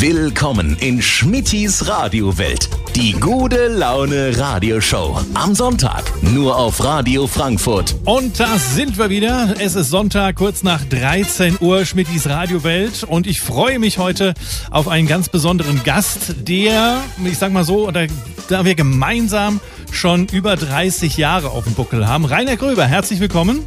Willkommen in Schmittis Radiowelt. Die gute Laune Radioshow. Am Sonntag. Nur auf Radio Frankfurt. Und da sind wir wieder. Es ist Sonntag, kurz nach 13 Uhr, Schmittis Radiowelt. Und ich freue mich heute auf einen ganz besonderen Gast, der, ich sag mal so, oder da wir gemeinsam schon über 30 Jahre auf dem Buckel haben. Rainer Gröber, herzlich willkommen.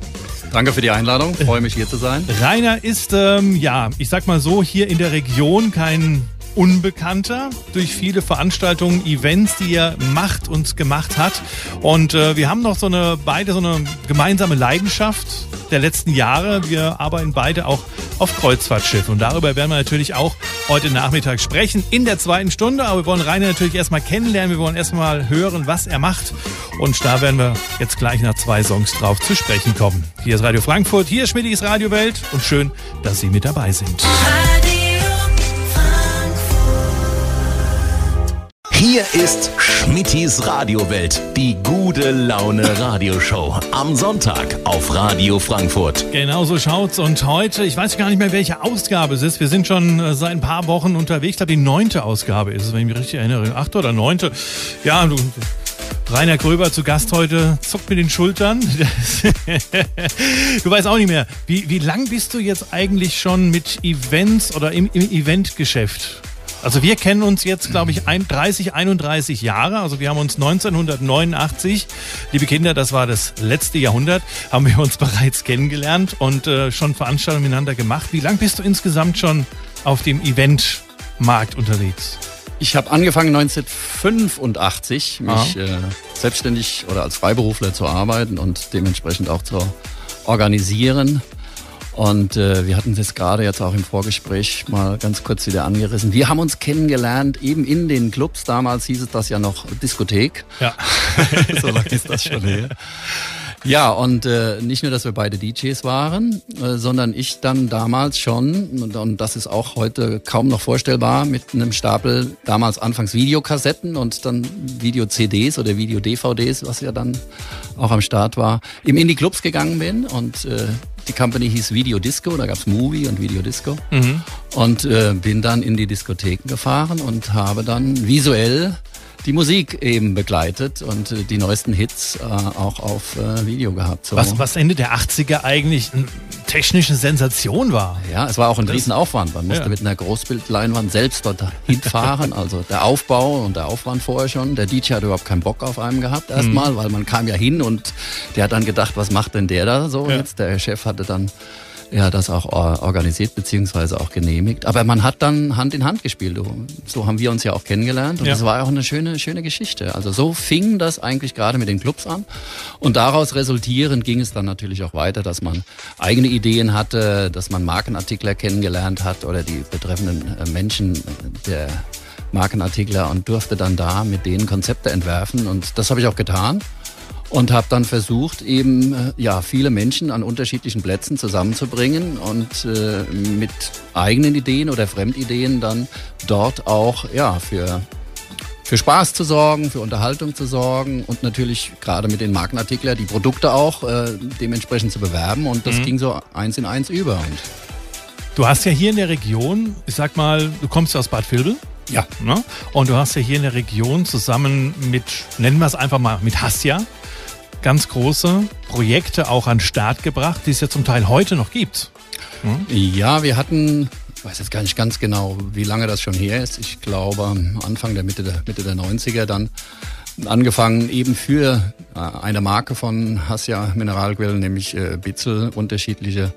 Danke für die Einladung, freue mich hier zu sein. Rainer ist, ähm, ja, ich sag mal so, hier in der Region kein Unbekannter durch viele Veranstaltungen, Events, die er macht und gemacht hat. Und äh, wir haben noch so eine beide so eine gemeinsame Leidenschaft der letzten Jahre. Wir arbeiten beide auch auf Kreuzfahrtschiffen und darüber werden wir natürlich auch heute Nachmittag sprechen in der zweiten Stunde. Aber wir wollen Rainer natürlich erstmal kennenlernen. Wir wollen erstmal hören, was er macht. Und da werden wir jetzt gleich nach zwei Songs drauf zu sprechen kommen. Hier ist Radio Frankfurt, hier ist Schmidtis Radiowelt und schön, dass Sie mit dabei sind. Hier ist Schmittis Radiowelt, die gute Laune Radioshow. Am Sonntag auf Radio Frankfurt. Genau so schaut's. Und heute, ich weiß gar nicht mehr, welche Ausgabe es ist. Wir sind schon äh, seit ein paar Wochen unterwegs. Ich glaube, die neunte Ausgabe ist es, wenn ich mich richtig erinnere. Achte oder neunte. Ja, du, Rainer Gröber zu Gast heute, zuckt mit den Schultern. du weißt auch nicht mehr. Wie, wie lang bist du jetzt eigentlich schon mit Events oder im, im Eventgeschäft? Also wir kennen uns jetzt, glaube ich, 30, 31 Jahre. Also wir haben uns 1989, liebe Kinder, das war das letzte Jahrhundert, haben wir uns bereits kennengelernt und äh, schon Veranstaltungen miteinander gemacht. Wie lang bist du insgesamt schon auf dem Eventmarkt unterwegs? Ich habe angefangen 1985, mich äh, selbstständig oder als Freiberufler zu arbeiten und dementsprechend auch zu organisieren. Und äh, wir hatten das gerade jetzt auch im Vorgespräch mal ganz kurz wieder angerissen. Wir haben uns kennengelernt eben in den Clubs. Damals hieß es das ja noch Diskothek. Ja. so lange ist das schon her. Ja, und äh, nicht nur, dass wir beide DJs waren, äh, sondern ich dann damals schon, und, und das ist auch heute kaum noch vorstellbar, mit einem Stapel damals anfangs Videokassetten und dann Video-CDs oder Video-DVDs, was ja dann auch am Start war, eben in die Clubs gegangen bin und äh, die Company hieß Video Disco, da gab's Movie und Video Disco. Mhm. Und äh, bin dann in die Diskotheken gefahren und habe dann visuell die Musik eben begleitet und äh, die neuesten Hits äh, auch auf äh, Video gehabt. So. Was, was Ende der 80er eigentlich eine technische Sensation war. Ja, es war auch ein das, Riesenaufwand. Man musste ja. mit einer Großbildleinwand selbst dort hinfahren. also der Aufbau und der Aufwand vorher schon. Der DJ hat überhaupt keinen Bock auf einen gehabt erstmal, mhm. weil man kam ja hin und der hat dann gedacht, was macht denn der da so ja. jetzt? Der Chef hatte dann ja, das auch organisiert beziehungsweise auch genehmigt. Aber man hat dann Hand in Hand gespielt. So haben wir uns ja auch kennengelernt und ja. das war auch eine schöne, schöne Geschichte. Also so fing das eigentlich gerade mit den Clubs an und daraus resultierend ging es dann natürlich auch weiter, dass man eigene Ideen hatte, dass man Markenartikler kennengelernt hat oder die betreffenden äh, Menschen der Markenartikler und durfte dann da mit denen Konzepte entwerfen und das habe ich auch getan und habe dann versucht, eben äh, ja viele Menschen an unterschiedlichen Plätzen zusammenzubringen und äh, mit eigenen Ideen oder Fremdideen dann dort auch ja für für Spaß zu sorgen, für Unterhaltung zu sorgen und natürlich gerade mit den Markenartiklern die Produkte auch äh, dementsprechend zu bewerben und das mhm. ging so eins in eins über. Und du hast ja hier in der Region, ich sag mal, du kommst ja aus Bad Vilbel. Ja. Ne? Und du hast ja hier in der Region zusammen mit, nennen wir es einfach mal, mit Hassia, ganz große Projekte auch an den Start gebracht, die es ja zum Teil heute noch gibt. Hm? Ja, wir hatten, ich weiß jetzt gar nicht ganz genau, wie lange das schon her ist. Ich glaube, Anfang der Mitte der, Mitte der 90er dann angefangen eben für äh, eine Marke von Hassia Mineralquellen, nämlich äh, Bitzel, unterschiedliche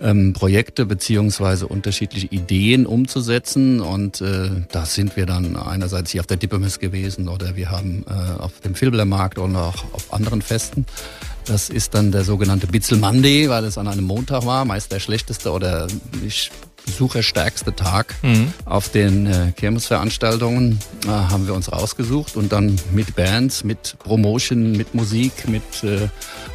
ähm, Projekte beziehungsweise unterschiedliche Ideen umzusetzen. Und äh, da sind wir dann einerseits hier auf der Dippemes gewesen oder wir haben äh, auf dem Filblermarkt und auch auf anderen Festen. Das ist dann der sogenannte Bitzel Monday, weil es an einem Montag war, meist der schlechteste oder besucherstärkste Tag mhm. auf den äh, Kirmesveranstaltungen äh, haben wir uns rausgesucht und dann mit Bands, mit Promotion, mit Musik, mit äh,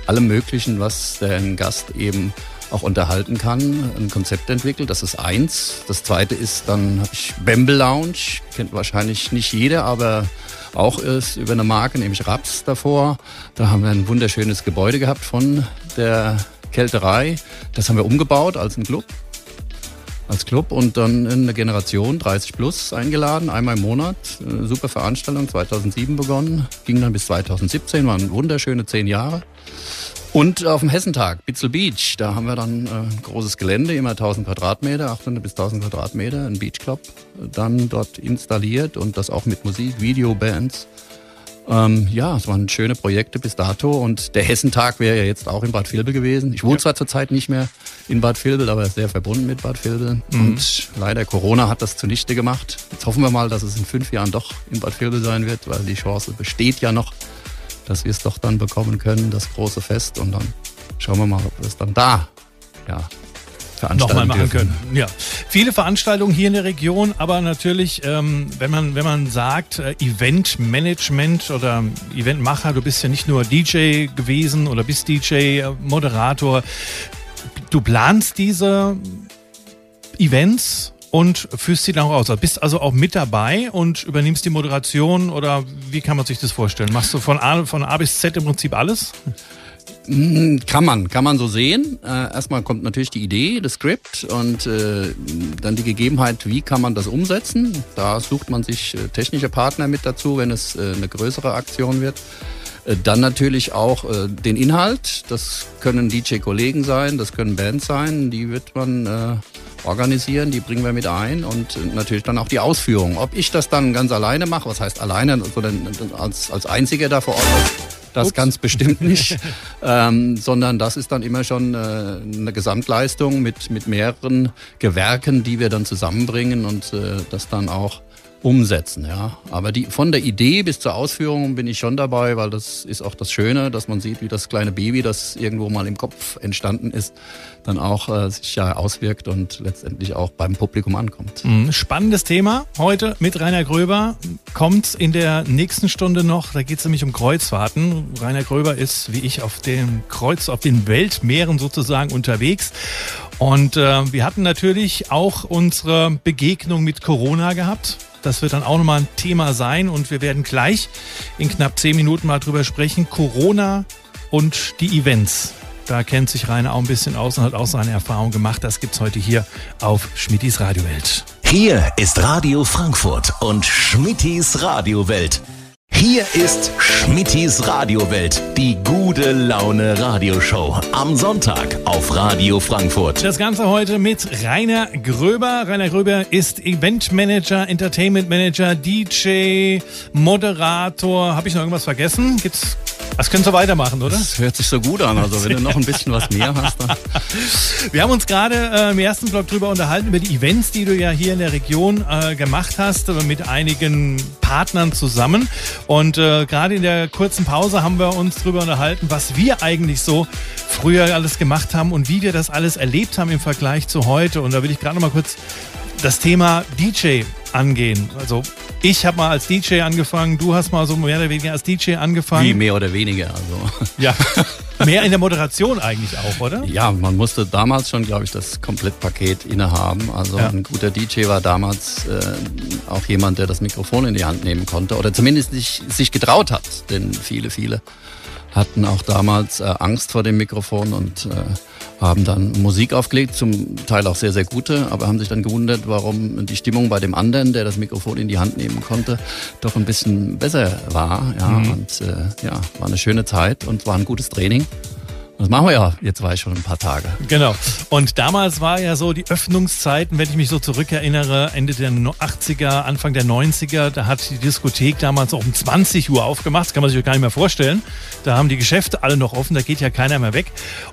allem Möglichen, was der Gast eben auch unterhalten kann, ein Konzept entwickelt. Das ist eins. Das zweite ist, dann habe ich Bamble Lounge, kennt wahrscheinlich nicht jeder, aber auch ist über eine Marke, nämlich Raps davor. Da haben wir ein wunderschönes Gebäude gehabt von der Kälterei. Das haben wir umgebaut als ein Club. Als Club und dann eine Generation 30 plus eingeladen, einmal im Monat. Eine super Veranstaltung, 2007 begonnen, ging dann bis 2017, waren wunderschöne zehn Jahre. Und auf dem Hessentag, Bitzel Beach, da haben wir dann äh, ein großes Gelände, immer 1000 Quadratmeter, 800 bis 1000 Quadratmeter, ein Beachclub, dann dort installiert und das auch mit Musik, Videobands. Ähm, ja, es waren schöne Projekte bis dato und der Hessentag wäre ja jetzt auch in Bad Vilbel gewesen. Ich wohne ja. zwar zurzeit nicht mehr in Bad Vilbel, aber sehr verbunden mit Bad Vilbel mhm. und leider Corona hat das zunichte gemacht. Jetzt hoffen wir mal, dass es in fünf Jahren doch in Bad Vilbel sein wird, weil die Chance besteht ja noch, dass wir es doch dann bekommen können, das große Fest und dann schauen wir mal, ob wir es dann da ja, nochmal machen dürfen. können. Ja, viele Veranstaltungen hier in der Region, aber natürlich, ähm, wenn man wenn man sagt äh, Eventmanagement oder Eventmacher, du bist ja nicht nur DJ gewesen oder bist DJ, äh, Moderator, du planst diese Events und führst sie dann auch aus. Bist also auch mit dabei und übernimmst die Moderation oder wie kann man sich das vorstellen? Machst du von A, von A bis Z im Prinzip alles? Hm, kann man, kann man so sehen. Äh, erstmal kommt natürlich die Idee, das Skript und äh, dann die Gegebenheit, wie kann man das umsetzen. Da sucht man sich äh, technische Partner mit dazu, wenn es eine größere Aktion wird. Dann natürlich auch den Inhalt. Das können DJ-Kollegen sein, das können Bands sein. Die wird man organisieren, die bringen wir mit ein und natürlich dann auch die Ausführung. Ob ich das dann ganz alleine mache, was heißt alleine, sondern als, als Einziger da vor Ort das Ups. ganz bestimmt nicht, ähm, sondern das ist dann immer schon äh, eine Gesamtleistung mit, mit mehreren Gewerken, die wir dann zusammenbringen und äh, das dann auch umsetzen. Ja. Aber die, von der Idee bis zur Ausführung bin ich schon dabei, weil das ist auch das Schöne, dass man sieht, wie das kleine Baby, das irgendwo mal im Kopf entstanden ist, dann auch äh, sich ja auswirkt und letztendlich auch beim Publikum ankommt. Mhm. Spannendes Thema heute mit Rainer Gröber. Kommt in der nächsten Stunde noch, da geht es nämlich um Kreuzfahrten. Rainer Gröber ist, wie ich, auf dem Kreuz, auf den Weltmeeren sozusagen unterwegs. Und äh, wir hatten natürlich auch unsere Begegnung mit Corona gehabt. Das wird dann auch nochmal ein Thema sein und wir werden gleich in knapp zehn Minuten mal drüber sprechen. Corona und die Events. Da kennt sich Rainer auch ein bisschen aus und hat auch seine Erfahrung gemacht. Das gibt's heute hier auf Schmittis Radiowelt. Hier ist Radio Frankfurt und Schmittis Radiowelt. Hier ist Schmittis Radiowelt, die gute Laune Radioshow. Am Sonntag auf Radio Frankfurt. Das Ganze heute mit Rainer Gröber. Rainer Gröber ist Eventmanager, Entertainment Manager, DJ, Moderator. Habe ich noch irgendwas vergessen? Gibt's das können Sie weitermachen, oder? Das hört sich so gut an. Also wenn du noch ein bisschen was mehr hast, dann. Wir haben uns gerade äh, im ersten Blog drüber unterhalten, über die Events, die du ja hier in der Region äh, gemacht hast, mit einigen Partnern zusammen. Und äh, gerade in der kurzen Pause haben wir uns drüber unterhalten, was wir eigentlich so früher alles gemacht haben und wie wir das alles erlebt haben im Vergleich zu heute. Und da will ich gerade noch mal kurz das Thema DJ angehen. Also ich habe mal als DJ angefangen, du hast mal so mehr oder weniger als DJ angefangen. Wie mehr oder weniger, also. Ja. Mehr in der Moderation eigentlich auch, oder? Ja, man musste damals schon, glaube ich, das Komplettpaket innehaben. Also ja. ein guter DJ war damals äh, auch jemand, der das Mikrofon in die Hand nehmen konnte oder zumindest sich, sich getraut hat. Denn viele, viele hatten auch damals äh, Angst vor dem Mikrofon und äh, haben dann Musik aufgelegt, zum Teil auch sehr, sehr gute, aber haben sich dann gewundert, warum die Stimmung bei dem anderen, der das Mikrofon in die Hand nehmen konnte, doch ein bisschen besser war. Ja, mhm. und äh, ja, war eine schöne Zeit und war ein gutes Training. Das machen wir ja jetzt war ich schon ein paar Tage. Genau. Und damals war ja so die Öffnungszeiten, wenn ich mich so zurückerinnere, Ende der 80er, Anfang der 90er, da hat die Diskothek damals auch um 20 Uhr aufgemacht. Das kann man sich gar nicht mehr vorstellen. Da haben die Geschäfte alle noch offen, da geht ja keiner mehr weg.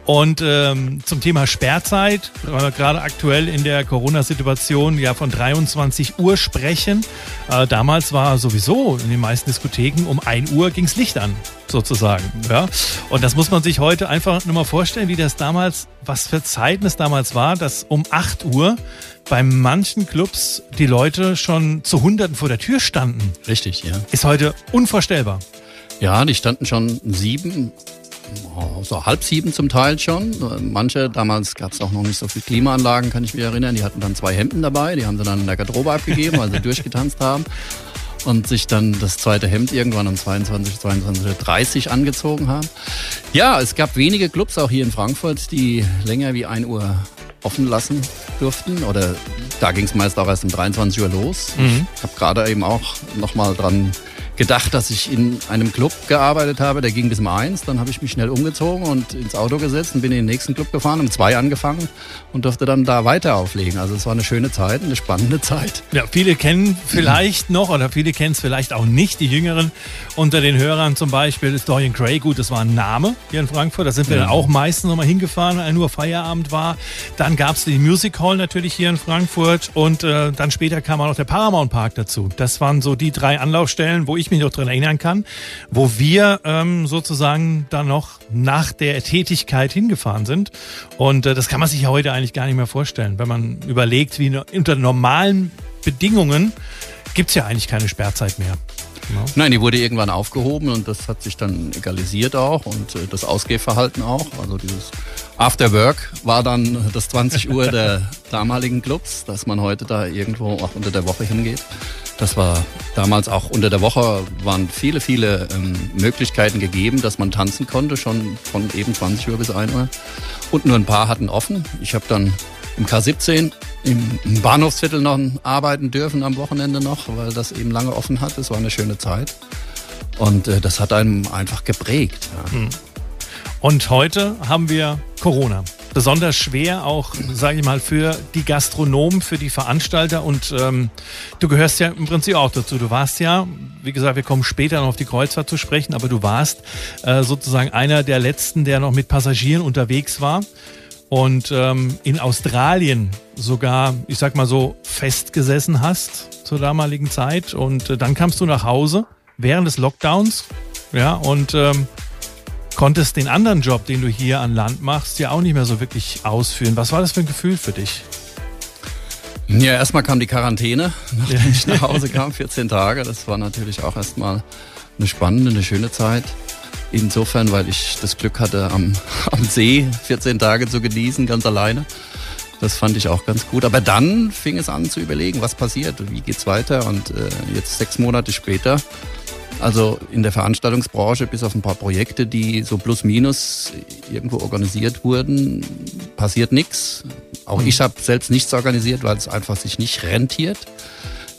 Und ähm, zum Thema Sperrzeit, gerade aktuell in der Corona-Situation ja von 23 Uhr sprechen. Äh, damals war sowieso in den meisten Diskotheken um 1 Uhr ging's Licht an sozusagen. Ja? Und das muss man sich heute einfach nur mal vorstellen, wie das damals, was für Zeiten es damals war, dass um 8 Uhr bei manchen Clubs die Leute schon zu Hunderten vor der Tür standen. Richtig, ja. Ist heute unvorstellbar. Ja, die standen schon sieben, oh, so halb sieben zum Teil schon. Manche, damals gab es auch noch nicht so viele Klimaanlagen, kann ich mich erinnern. Die hatten dann zwei Hemden dabei, die haben sie dann in der Garderobe abgegeben, weil sie durchgetanzt haben und sich dann das zweite Hemd irgendwann um 22, 22.30 Uhr angezogen haben. Ja, es gab wenige Clubs auch hier in Frankfurt, die länger wie 1 Uhr offen lassen durften. Oder da ging es meist auch erst um 23 Uhr los. Mhm. Ich habe gerade eben auch nochmal dran gedacht, dass ich in einem Club gearbeitet habe, der ging bis um eins. Dann habe ich mich schnell umgezogen und ins Auto gesetzt und bin in den nächsten Club gefahren, um zwei angefangen und durfte dann da weiter auflegen. Also es war eine schöne Zeit, eine spannende Zeit. Ja, viele kennen vielleicht noch oder viele kennen es vielleicht auch nicht, die Jüngeren unter den Hörern zum Beispiel ist Dorian Gray. Gut, das war ein Name hier in Frankfurt. Da sind wir ja. dann auch meistens nochmal hingefahren, weil nur Feierabend war. Dann gab es die Music Hall natürlich hier in Frankfurt und äh, dann später kam auch noch der Paramount Park dazu. Das waren so die drei Anlaufstellen, wo ich ich mich noch dran erinnern kann, wo wir ähm, sozusagen dann noch nach der Tätigkeit hingefahren sind. Und äh, das kann man sich ja heute eigentlich gar nicht mehr vorstellen, wenn man überlegt, wie unter normalen Bedingungen gibt es ja eigentlich keine Sperrzeit mehr. Genau. Nein, die wurde irgendwann aufgehoben und das hat sich dann egalisiert auch und äh, das Ausgehverhalten auch. Also dieses After Work war dann das 20 Uhr der damaligen Clubs, dass man heute da irgendwo auch unter der Woche hingeht. Das war damals auch unter der Woche, waren viele, viele ähm, Möglichkeiten gegeben, dass man tanzen konnte, schon von eben 20 Uhr bis 1 Uhr. Und nur ein paar hatten offen. Ich habe dann im K17 im Bahnhofsviertel noch arbeiten dürfen am Wochenende noch, weil das eben lange offen hat. Das war eine schöne Zeit. Und äh, das hat einem einfach geprägt. Ja. Hm. Und heute haben wir Corona. Besonders schwer auch, sage ich mal, für die Gastronomen, für die Veranstalter. Und ähm, du gehörst ja im Prinzip auch dazu. Du warst ja, wie gesagt, wir kommen später noch auf die Kreuzfahrt zu sprechen, aber du warst äh, sozusagen einer der letzten, der noch mit Passagieren unterwegs war und ähm, in Australien sogar, ich sag mal so, festgesessen hast zur damaligen Zeit. Und äh, dann kamst du nach Hause während des Lockdowns, ja, und ähm, konntest den anderen Job, den du hier an Land machst, ja auch nicht mehr so wirklich ausführen. Was war das für ein Gefühl für dich? Ja, erstmal kam die Quarantäne, nachdem ich nach Hause kam, 14 Tage. Das war natürlich auch erstmal eine spannende, eine schöne Zeit. Insofern, weil ich das Glück hatte, am, am See 14 Tage zu genießen, ganz alleine. Das fand ich auch ganz gut. Aber dann fing es an zu überlegen, was passiert, wie geht's weiter. Und äh, jetzt sechs Monate später also in der Veranstaltungsbranche, bis auf ein paar Projekte, die so plus minus irgendwo organisiert wurden, passiert nichts. Auch mhm. ich habe selbst nichts organisiert, weil es einfach sich nicht rentiert.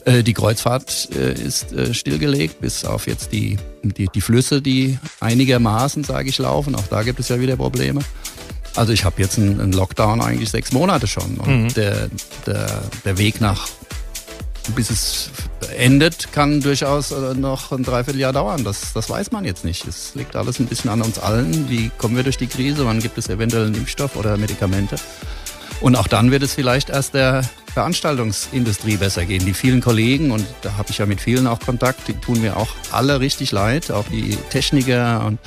Äh, die Kreuzfahrt äh, ist äh, stillgelegt, bis auf jetzt die, die, die Flüsse, die einigermaßen, sage ich, laufen. Auch da gibt es ja wieder Probleme. Also ich habe jetzt einen Lockdown eigentlich sechs Monate schon. Und mhm. der, der, der Weg nach bis es endet, kann durchaus äh, noch ein Dreivierteljahr dauern. Das, das weiß man jetzt nicht. Es liegt alles ein bisschen an uns allen. Wie kommen wir durch die Krise? Wann gibt es eventuell einen Impfstoff oder Medikamente? Und auch dann wird es vielleicht erst der Veranstaltungsindustrie besser gehen. Die vielen Kollegen, und da habe ich ja mit vielen auch Kontakt, die tun mir auch alle richtig leid, auch die Techniker und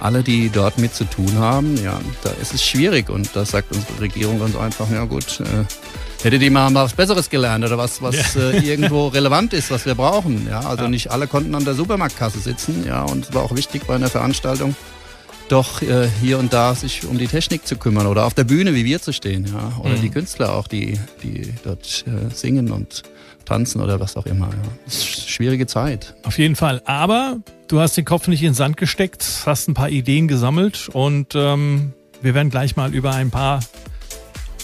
alle, die dort mit zu tun haben. Ja, da ist es schwierig und da sagt unsere Regierung ganz einfach, ja gut, äh, Hätte die mal was Besseres gelernt oder was, was ja. äh, irgendwo relevant ist, was wir brauchen. Ja, also ja. nicht alle konnten an der Supermarktkasse sitzen. Ja, und es war auch wichtig bei einer Veranstaltung, doch äh, hier und da sich um die Technik zu kümmern oder auf der Bühne wie wir zu stehen. Ja, oder mhm. die Künstler auch, die, die dort äh, singen und tanzen oder was auch immer. Ja. Das ist eine schwierige Zeit. Auf jeden Fall. Aber du hast den Kopf nicht in den Sand gesteckt, hast ein paar Ideen gesammelt und ähm, wir werden gleich mal über ein paar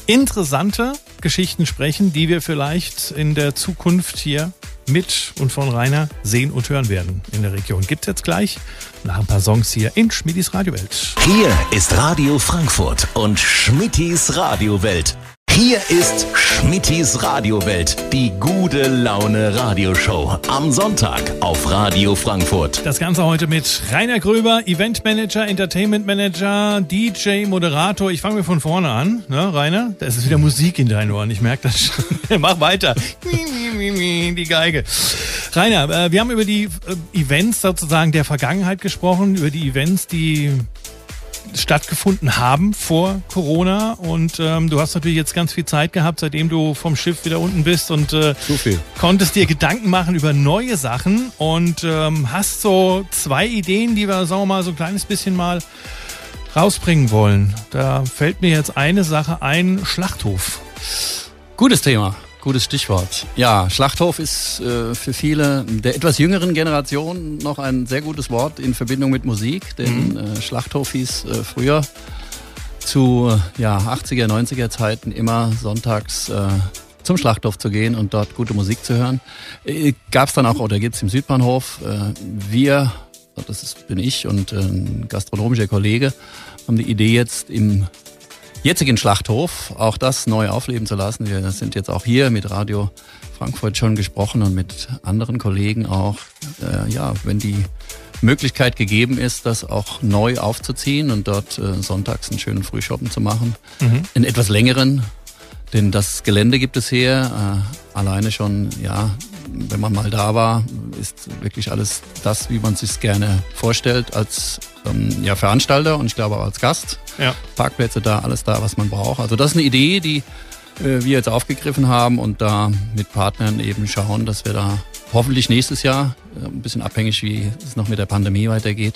interessante Geschichten sprechen, die wir vielleicht in der Zukunft hier mit und von Rainer sehen und hören werden in der Region. Gibt's jetzt gleich nach ein paar Songs hier in Schmittis Radiowelt. Hier ist Radio Frankfurt und Schmittis Radiowelt. Hier ist Schmittis Radiowelt, die gute Laune Radioshow. Am Sonntag auf Radio Frankfurt. Das Ganze heute mit Rainer Gröber, Eventmanager, Entertainment Manager, DJ, Moderator. Ich fange mir von vorne an, ne, Rainer? Da ist wieder Musik in deinen Ohren. Ich merke das schon. Mach weiter. Die Geige. Rainer, äh, wir haben über die äh, Events sozusagen der Vergangenheit gesprochen, über die Events, die stattgefunden haben vor Corona. Und ähm, du hast natürlich jetzt ganz viel Zeit gehabt, seitdem du vom Schiff wieder unten bist und äh, konntest dir Gedanken machen über neue Sachen und ähm, hast so zwei Ideen, die wir, sagen wir mal, so ein kleines bisschen mal rausbringen wollen. Da fällt mir jetzt eine Sache ein, Schlachthof. Gutes Thema. Gutes Stichwort. Ja, Schlachthof ist äh, für viele der etwas jüngeren Generation noch ein sehr gutes Wort in Verbindung mit Musik, denn mhm. äh, Schlachthof hieß äh, früher zu ja, 80er, 90er Zeiten immer sonntags äh, zum Schlachthof zu gehen und dort gute Musik zu hören. Äh, Gab es dann auch, oder gibt es im Südbahnhof, äh, wir, das ist, bin ich und ein gastronomischer Kollege, haben die Idee jetzt im jetzigen Schlachthof auch das neu aufleben zu lassen. Wir sind jetzt auch hier mit Radio Frankfurt schon gesprochen und mit anderen Kollegen auch. Äh, ja, wenn die Möglichkeit gegeben ist, das auch neu aufzuziehen und dort äh, sonntags einen schönen Frühshoppen zu machen. Mhm. In etwas längeren, denn das Gelände gibt es hier. Äh, alleine schon, ja, wenn man mal da war, ist wirklich alles das, wie man sich gerne vorstellt als ähm, ja, Veranstalter und ich glaube auch als Gast. Ja. Parkplätze da, alles da, was man braucht. Also das ist eine Idee, die äh, wir jetzt aufgegriffen haben und da mit Partnern eben schauen, dass wir da hoffentlich nächstes Jahr, äh, ein bisschen abhängig, wie es noch mit der Pandemie weitergeht,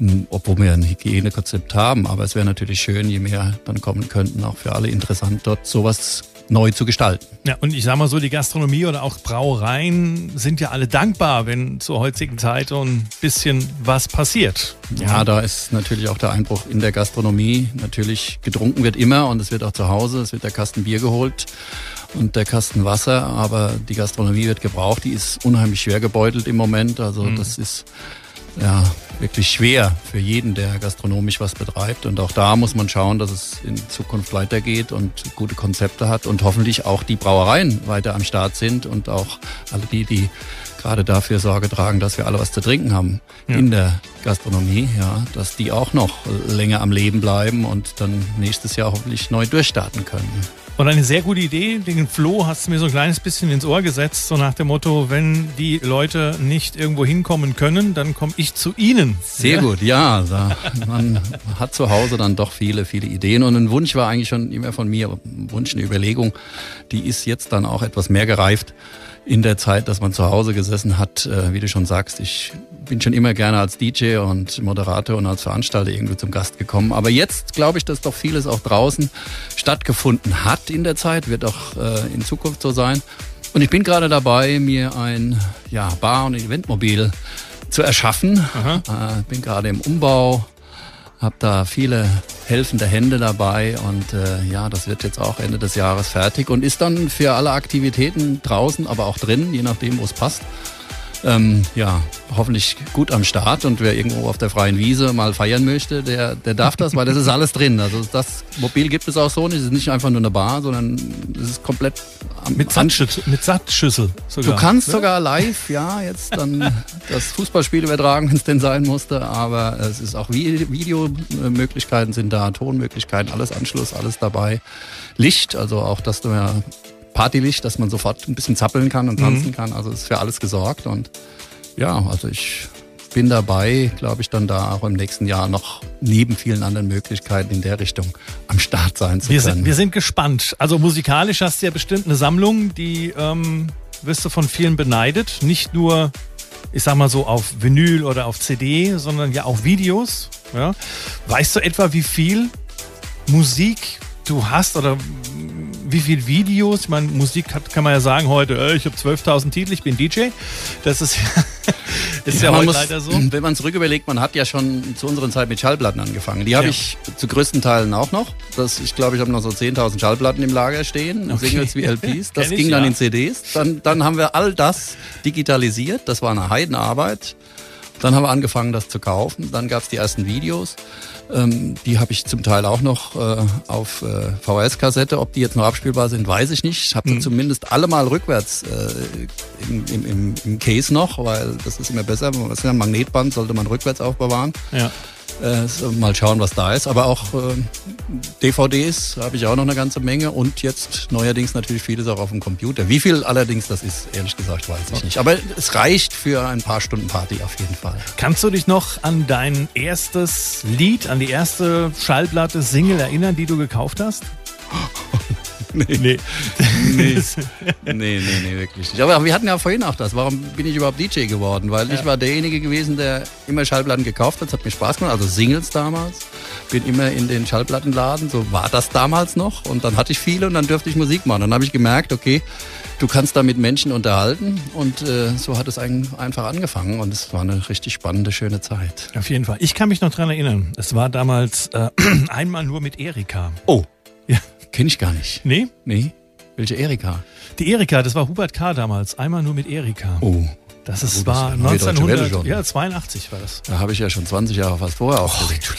ähm, obwohl wir ein Hygienekonzept haben. Aber es wäre natürlich schön, je mehr dann kommen könnten, auch für alle interessant, dort sowas neu zu gestalten. Ja, und ich sage mal so, die Gastronomie oder auch Brauereien sind ja alle dankbar, wenn zur heutigen Zeit so ein bisschen was passiert. Ja, da ist natürlich auch der Einbruch in der Gastronomie. Natürlich getrunken wird immer und es wird auch zu Hause, es wird der Kasten Bier geholt und der Kasten Wasser, aber die Gastronomie wird gebraucht, die ist unheimlich schwer gebeutelt im Moment. Also mhm. das ist ja, wirklich schwer für jeden, der gastronomisch was betreibt. Und auch da muss man schauen, dass es in Zukunft weitergeht und gute Konzepte hat und hoffentlich auch die Brauereien weiter am Start sind und auch alle die, die gerade dafür Sorge tragen, dass wir alle was zu trinken haben ja. in der Gastronomie, ja, dass die auch noch länger am Leben bleiben und dann nächstes Jahr hoffentlich neu durchstarten können. Und eine sehr gute Idee, den Flo hast du mir so ein kleines bisschen ins Ohr gesetzt, so nach dem Motto, wenn die Leute nicht irgendwo hinkommen können, dann komme ich zu ihnen. Sehr ja? gut, ja. Man hat zu Hause dann doch viele, viele Ideen. Und ein Wunsch war eigentlich schon immer von mir, ein Wunsch, eine Überlegung, die ist jetzt dann auch etwas mehr gereift in der Zeit, dass man zu Hause gesessen hat, äh, wie du schon sagst, ich bin schon immer gerne als DJ und Moderator und als Veranstalter irgendwie zum Gast gekommen. Aber jetzt glaube ich, dass doch vieles auch draußen stattgefunden hat in der Zeit, wird auch äh, in Zukunft so sein. Und ich bin gerade dabei, mir ein ja, Bar- und Eventmobil zu erschaffen. Äh, bin gerade im Umbau, habe da viele helfende Hände dabei und äh, ja, das wird jetzt auch Ende des Jahres fertig und ist dann für alle Aktivitäten draußen, aber auch drin, je nachdem, wo es passt ähm, ja, hoffentlich gut am Start und wer irgendwo auf der freien Wiese mal feiern möchte, der, der darf das, weil das ist alles drin. Also das Mobil gibt es auch so nicht. Es ist nicht einfach nur eine Bar, sondern es ist komplett am mit, Sattschüssel, mit Sattschüssel sogar. Du kannst ne? sogar live, ja, jetzt dann das Fußballspiel übertragen, wenn es denn sein musste, aber es ist auch Videomöglichkeiten sind da, Tonmöglichkeiten, alles Anschluss, alles dabei. Licht, also auch, dass du ja Partylicht, dass man sofort ein bisschen zappeln kann und tanzen mhm. kann. Also ist für alles gesorgt und ja, also ich bin dabei, glaube ich, dann da auch im nächsten Jahr noch neben vielen anderen Möglichkeiten in der Richtung am Start sein zu wir können. Sind, wir sind gespannt. Also musikalisch hast du ja bestimmt eine Sammlung, die ähm, wirst du von vielen beneidet. Nicht nur, ich sag mal so, auf Vinyl oder auf CD, sondern ja auch Videos. Ja. Weißt du etwa, wie viel Musik du hast oder wie viele Videos? Ich meine, Musik hat, kann man ja sagen heute, äh, ich habe 12.000 Titel, ich bin DJ. Das ist, ist ja, ja heute muss, leider so. Wenn man zurück überlegt, man hat ja schon zu unserer Zeit mit Schallplatten angefangen. Die habe ja. ich zu größten Teilen auch noch. Das, ich glaube, ich habe noch so 10.000 Schallplatten im Lager stehen, okay. Singles wie LPs. Das ging ich, dann ja. in CDs. Dann, dann haben wir all das digitalisiert. Das war eine Heidenarbeit. Dann haben wir angefangen, das zu kaufen. Dann gab es die ersten Videos. Ähm, die habe ich zum Teil auch noch äh, auf äh, VHS-Kassette. Ob die jetzt noch abspielbar sind, weiß ich nicht. Ich habe mhm. zumindest alle mal rückwärts äh, im, im, im, im Case noch, weil das ist immer besser. Das ist ja ein Magnetband, sollte man rückwärts aufbewahren. Ja. Äh, mal schauen, was da ist. Aber auch äh, DVDs habe ich auch noch eine ganze Menge und jetzt neuerdings natürlich vieles auch auf dem Computer. Wie viel allerdings das ist, ehrlich gesagt, weiß ich nicht. Aber es reicht für ein paar Stunden Party auf jeden Fall. Kannst du dich noch an dein erstes Lied, an die erste Schallplatte, Single erinnern, die du gekauft hast? nee. nee. nee, nee, nee, nee, wirklich nicht. Aber wir hatten ja vorhin auch das. Warum bin ich überhaupt DJ geworden? Weil ja. ich war derjenige gewesen, der immer Schallplatten gekauft hat. Das hat mir Spaß gemacht. Also Singles damals. Bin immer in den Schallplattenladen. So war das damals noch. Und dann hatte ich viele und dann dürfte ich Musik machen. Dann habe ich gemerkt, okay, du kannst da mit Menschen unterhalten. Und äh, so hat es einfach angefangen. Und es war eine richtig spannende, schöne Zeit. Auf jeden Fall. Ich kann mich noch dran erinnern. Es war damals äh, einmal nur mit Erika. Oh. Ja. Kenne ich gar nicht. Nee? Nee. Welche Erika? Die Erika, das war Hubert K. damals. Einmal nur mit Erika. Oh. Das ist, ja, war 1982 war das. Da habe ich ja schon 20 Jahre fast vorher oh, aufgelegt.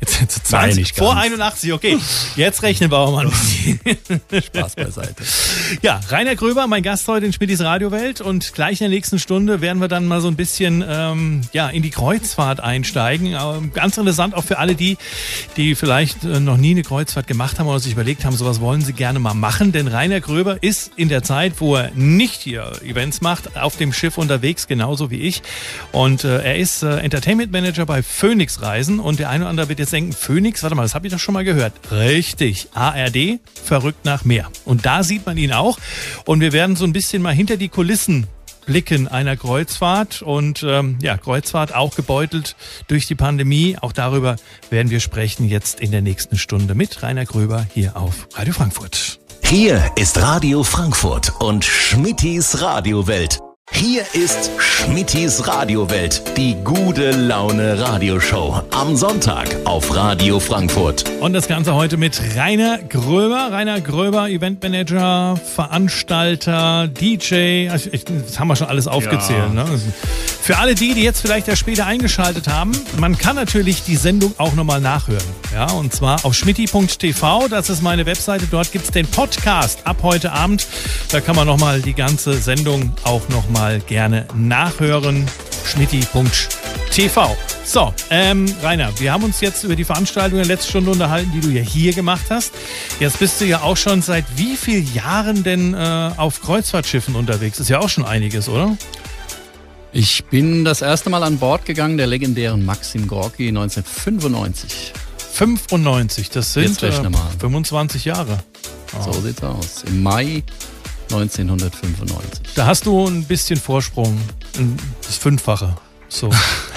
Jetzt, jetzt 20, Nein, nicht vor 81, okay. Jetzt rechnen wir auch mal. Spaß beiseite. Ja, Rainer Gröber, mein Gast heute in Schmidtis Radiowelt und gleich in der nächsten Stunde werden wir dann mal so ein bisschen ähm, ja, in die Kreuzfahrt einsteigen. Ähm, ganz interessant auch für alle die, die vielleicht äh, noch nie eine Kreuzfahrt gemacht haben oder sich überlegt haben, sowas wollen sie gerne mal machen. Denn Rainer Gröber ist in der Zeit, wo er nicht hier Events macht, auf dem Schiff unterwegs, genauso wie ich. Und äh, er ist äh, Entertainment Manager bei Phoenix Reisen und der eine oder andere wird jetzt denken, Phoenix, warte mal, das habe ich doch schon mal gehört. Richtig, ARD, verrückt nach mehr. Und da sieht man ihn auch. Und wir werden so ein bisschen mal hinter die Kulissen blicken einer Kreuzfahrt und ähm, ja, Kreuzfahrt auch gebeutelt durch die Pandemie. Auch darüber werden wir sprechen jetzt in der nächsten Stunde mit Rainer Gröber hier auf Radio Frankfurt. Hier ist Radio Frankfurt und Schmittis Radiowelt. Hier ist Schmittis Radiowelt, die gute Laune Radioshow. Am Sonntag auf Radio Frankfurt. Und das Ganze heute mit Rainer Gröber. Rainer Gröber, Eventmanager, Veranstalter, DJ. Also das haben wir schon alles aufgezählt. Ja. Ne? Für alle die, die jetzt vielleicht erst später eingeschaltet haben, man kann natürlich die Sendung auch nochmal nachhören. Ja, und zwar auf schmitti.tv. Das ist meine Webseite. Dort gibt es den Podcast ab heute Abend. Da kann man nochmal die ganze Sendung auch nochmal mal gerne nachhören. schmitti.tv. So, ähm, Rainer, wir haben uns jetzt über die Veranstaltung in der letzten Stunde unterhalten, die du ja hier gemacht hast. Jetzt bist du ja auch schon seit wie vielen Jahren denn äh, auf Kreuzfahrtschiffen unterwegs? Ist ja auch schon einiges, oder? Ich bin das erste Mal an Bord gegangen der legendären Maxim Gorki 1995. 95, das sind äh, 25 Jahre. Oh. So sieht's aus. Im Mai 1995. Da hast du ein bisschen Vorsprung, das Fünffache. So.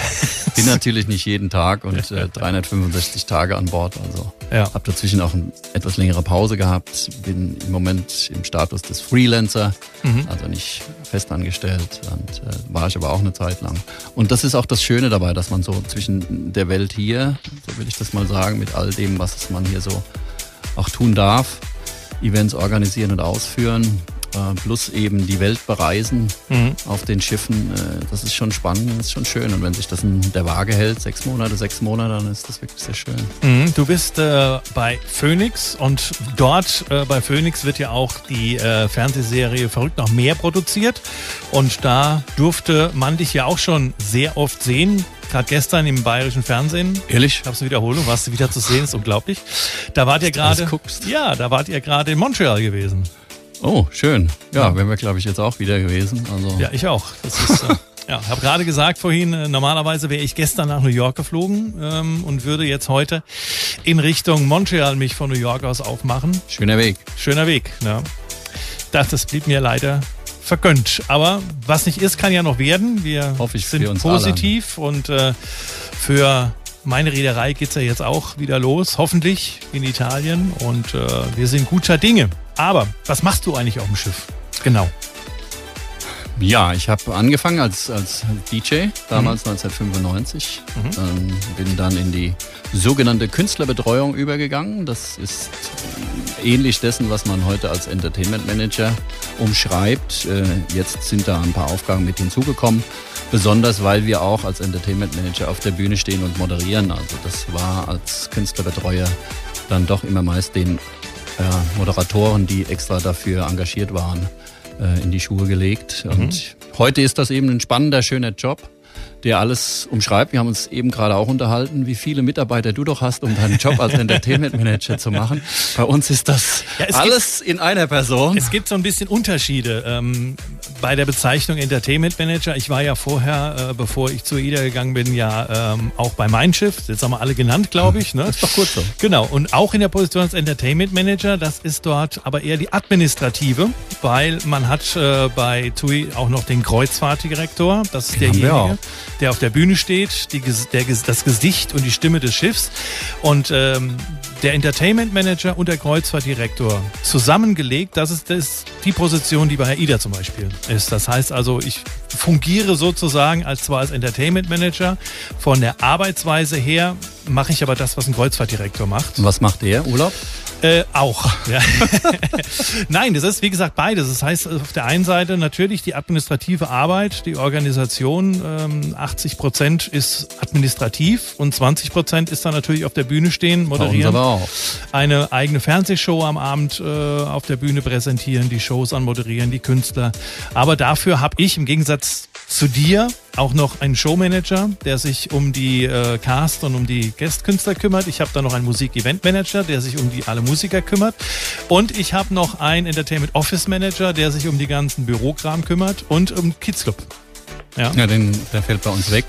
Bin natürlich nicht jeden Tag und äh, 365 Tage an Bord. Also ja. habe dazwischen auch eine etwas längere Pause gehabt. Bin im Moment im Status des Freelancer, mhm. also nicht festangestellt. Und äh, war ich aber auch eine Zeit lang. Und das ist auch das Schöne dabei, dass man so zwischen der Welt hier, so will ich das mal sagen, mit all dem, was man hier so auch tun darf, Events organisieren und ausführen, plus eben die Welt bereisen mhm. auf den Schiffen. Äh, das ist schon spannend, das ist schon schön. Und wenn sich das in der Waage hält, sechs Monate, sechs Monate, dann ist das wirklich sehr schön. Mhm. Du bist äh, bei Phoenix und dort äh, bei Phoenix wird ja auch die äh, Fernsehserie Verrückt noch mehr produziert. Und da durfte man dich ja auch schon sehr oft sehen gerade gestern im bayerischen Fernsehen. Ehrlich? Gab es eine Wiederholung, warst du wieder zu sehen, ist unglaublich. Da wart ihr gerade. Ja, da wart ihr gerade in Montreal gewesen. Oh, schön. Ja, wären wir, glaube ich, jetzt auch wieder gewesen. Also. Ja, ich auch. Das ist, äh, ja, habe gerade gesagt vorhin, äh, normalerweise wäre ich gestern nach New York geflogen ähm, und würde jetzt heute in Richtung Montreal mich von New York aus aufmachen. Schöner Weg. Schöner Weg, ne? Das, das blieb mir leider vergönnt. Aber was nicht ist, kann ja noch werden. Wir Hoffe ich sind positiv und äh, für meine Reederei geht es ja jetzt auch wieder los, hoffentlich in Italien. Und äh, wir sind guter Dinge. Aber was machst du eigentlich auf dem Schiff? Genau. Ja, ich habe angefangen als, als DJ, damals mhm. 1995. Mhm. Ähm, bin dann in die sogenannte Künstlerbetreuung übergegangen. Das ist ähnlich dessen, was man heute als Entertainment Manager umschreibt. Äh, jetzt sind da ein paar Aufgaben mit hinzugekommen. Besonders, weil wir auch als Entertainment Manager auf der Bühne stehen und moderieren. Also das war als Künstlerbetreuer dann doch immer meist den Moderatoren, die extra dafür engagiert waren, äh, in die Schuhe gelegt. Mhm. Und heute ist das eben ein spannender, schöner Job. Der alles umschreibt. Wir haben uns eben gerade auch unterhalten, wie viele Mitarbeiter du doch hast, um deinen Job als Entertainment Manager zu machen. Bei uns ist das ja, alles gibt, in einer Person. Es gibt so ein bisschen Unterschiede ähm, bei der Bezeichnung Entertainment Manager. Ich war ja vorher, äh, bevor ich zu IDA gegangen bin, ja ähm, auch bei Mein Schiff. Jetzt haben wir alle genannt, glaube ich. Ne? Das ist doch kurz so. Genau. Und auch in der Position als Entertainment Manager, das ist dort aber eher die administrative, weil man hat äh, bei TUI auch noch den Kreuzfahrtdirektor. Das ist derjenige, der auf der Bühne steht, die, der, das Gesicht und die Stimme des Schiffs. Und ähm, der Entertainment Manager und der Kreuzfahrtdirektor zusammengelegt, das ist, das ist die Position, die bei AIDA zum Beispiel ist. Das heißt also, ich fungiere sozusagen als zwar als Entertainment Manager, von der Arbeitsweise her mache ich aber das, was ein Kreuzfahrtdirektor macht. Und was macht der? Urlaub? Äh, auch. Ja. Nein, das ist wie gesagt beides. Das heißt auf der einen Seite natürlich die administrative Arbeit, die Organisation. Ähm, 80 Prozent ist administrativ und 20 Prozent ist dann natürlich auf der Bühne stehen, moderieren. Eine eigene Fernsehshow am Abend äh, auf der Bühne präsentieren, die Shows anmoderieren, die Künstler. Aber dafür habe ich im Gegensatz zu dir auch noch einen Showmanager, der sich um die äh, Cast und um die Gastkünstler kümmert. Ich habe da noch einen Musik-Event-Manager, der sich um die alle Musiker kümmert. Und ich habe noch einen Entertainment Office Manager, der sich um die ganzen Bürokram kümmert und um Kids Club. Ja, ja den, der fällt bei uns weg.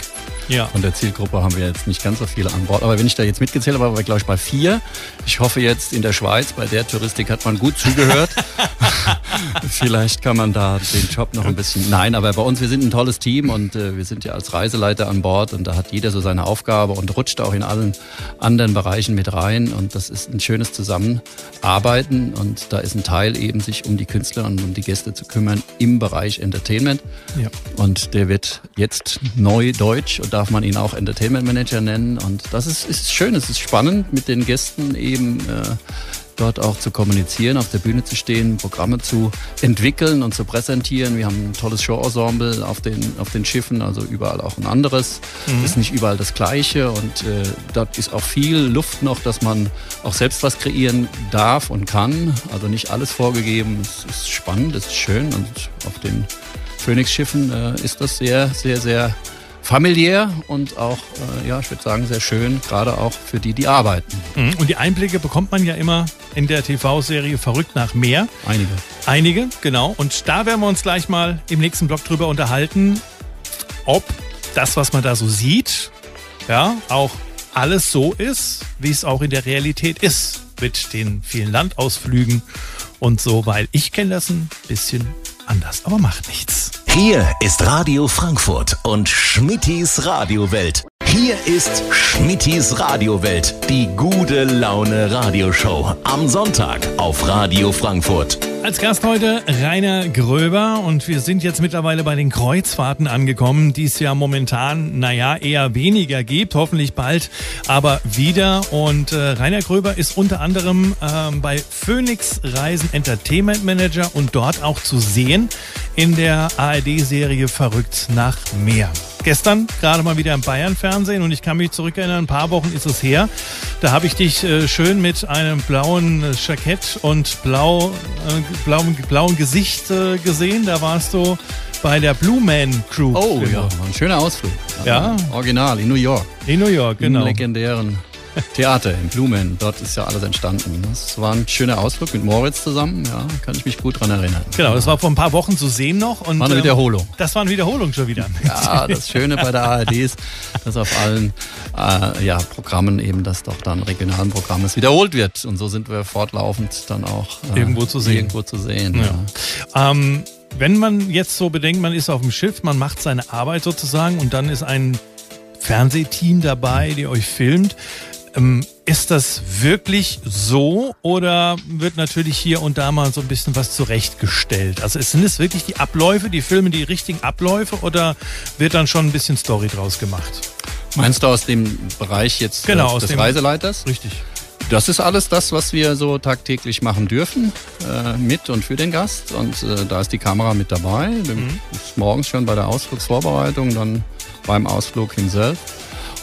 Ja. Von der Zielgruppe haben wir jetzt nicht ganz so viele an Bord. Aber wenn ich da jetzt mitgezählt habe, war wir, glaube ich, bei vier. Ich hoffe jetzt in der Schweiz, bei der Touristik hat man gut zugehört. Vielleicht kann man da den Job noch ein bisschen. Nein, aber bei uns, wir sind ein tolles Team und äh, wir sind ja als Reiseleiter an Bord und da hat jeder so seine Aufgabe und rutscht auch in allen anderen Bereichen mit rein. Und das ist ein schönes Zusammenarbeiten und da ist ein Teil eben, sich um die Künstler und um die Gäste zu kümmern im Bereich Entertainment. Ja. Und der wird jetzt neu deutsch und da darf man ihn auch Entertainment Manager nennen. Und das ist, ist schön, es ist spannend, mit den Gästen eben äh, dort auch zu kommunizieren, auf der Bühne zu stehen, Programme zu entwickeln und zu präsentieren. Wir haben ein tolles Showensemble auf den, auf den Schiffen, also überall auch ein anderes. Mhm. Ist nicht überall das Gleiche und äh, dort ist auch viel Luft noch, dass man auch selbst was kreieren darf und kann. Also nicht alles vorgegeben. Es ist spannend, es ist schön und auf den Phoenix-Schiffen äh, ist das sehr, sehr, sehr familiär und auch, äh, ja, ich würde sagen, sehr schön, gerade auch für die, die arbeiten. Mhm. Und die Einblicke bekommt man ja immer in der TV-Serie Verrückt nach mehr. Einige. Einige, genau. Und da werden wir uns gleich mal im nächsten Blog drüber unterhalten, ob das, was man da so sieht, ja, auch alles so ist, wie es auch in der Realität ist, mit den vielen Landausflügen und so, weil ich kenne das ein bisschen anders, aber macht nichts. Hier ist Radio Frankfurt und Schmittis Radiowelt. Hier ist Schmittis Radiowelt, die gute Laune Radioshow am Sonntag auf Radio Frankfurt. Als Gast heute Rainer Gröber und wir sind jetzt mittlerweile bei den Kreuzfahrten angekommen, die es ja momentan, naja, eher weniger gibt, hoffentlich bald, aber wieder. Und äh, Rainer Gröber ist unter anderem äh, bei Phoenix Reisen Entertainment Manager und dort auch zu sehen in der ARD-Serie Verrückt nach Meer gestern gerade mal wieder im Bayern-Fernsehen und ich kann mich zurückerinnern, ein paar Wochen ist es her. Da habe ich dich äh, schön mit einem blauen äh, Jackett und blau, äh, blauen, blauen Gesicht äh, gesehen. Da warst du bei der Blue Man Crew. Oh genau. ja, ein schöner Ausflug. Ja. Original in New York. In New York, genau. Im legendären Theater in Blumen. Dort ist ja alles entstanden. Das war ein schöner Ausflug mit Moritz zusammen. Ja, kann ich mich gut dran erinnern. Genau, das war vor ein paar Wochen zu sehen noch. Und, war eine ähm, Wiederholung. Das war eine Wiederholung schon wieder. Ja, das Schöne bei der ARD ist, dass auf allen äh, ja, Programmen eben das doch dann regionalen Programmes wiederholt wird. Und so sind wir fortlaufend dann auch äh, irgendwo zu sehen. Irgendwo zu sehen ja. Ja. Ähm, wenn man jetzt so bedenkt, man ist auf dem Schiff, man macht seine Arbeit sozusagen und dann ist ein Fernsehteam dabei, die euch filmt. Ähm, ist das wirklich so oder wird natürlich hier und da mal so ein bisschen was zurechtgestellt? Also sind es wirklich die Abläufe, die Filme, die richtigen Abläufe oder wird dann schon ein bisschen Story draus gemacht? Meinst du aus dem Bereich jetzt genau, äh, aus des dem, Reiseleiters? Richtig. Das ist alles das, was wir so tagtäglich machen dürfen, äh, mit und für den Gast. Und äh, da ist die Kamera mit dabei. Mhm. Morgens schon bei der Ausflugsvorbereitung, dann beim Ausflug himself.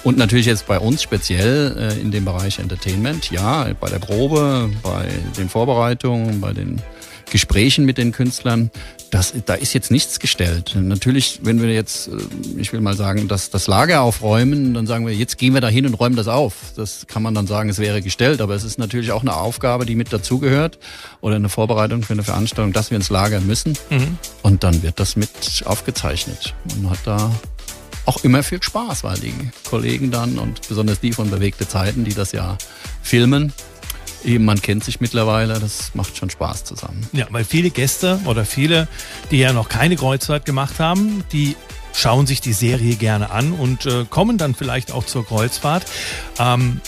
Und natürlich jetzt bei uns speziell äh, in dem Bereich Entertainment, ja, bei der Probe, bei den Vorbereitungen, bei den Gesprächen mit den Künstlern, Das, da ist jetzt nichts gestellt. Natürlich, wenn wir jetzt, äh, ich will mal sagen, das, das Lager aufräumen, dann sagen wir, jetzt gehen wir da hin und räumen das auf. Das kann man dann sagen, es wäre gestellt, aber es ist natürlich auch eine Aufgabe, die mit dazugehört oder eine Vorbereitung für eine Veranstaltung, dass wir ins Lager müssen. Mhm. Und dann wird das mit aufgezeichnet. Man hat da auch immer viel Spaß, weil die Kollegen dann und besonders die von Bewegte Zeiten, die das ja filmen, eben man kennt sich mittlerweile, das macht schon Spaß zusammen. Ja, weil viele Gäste oder viele, die ja noch keine Kreuzfahrt gemacht haben, die schauen sich die Serie gerne an und äh, kommen dann vielleicht auch zur Kreuzfahrt. Ähm,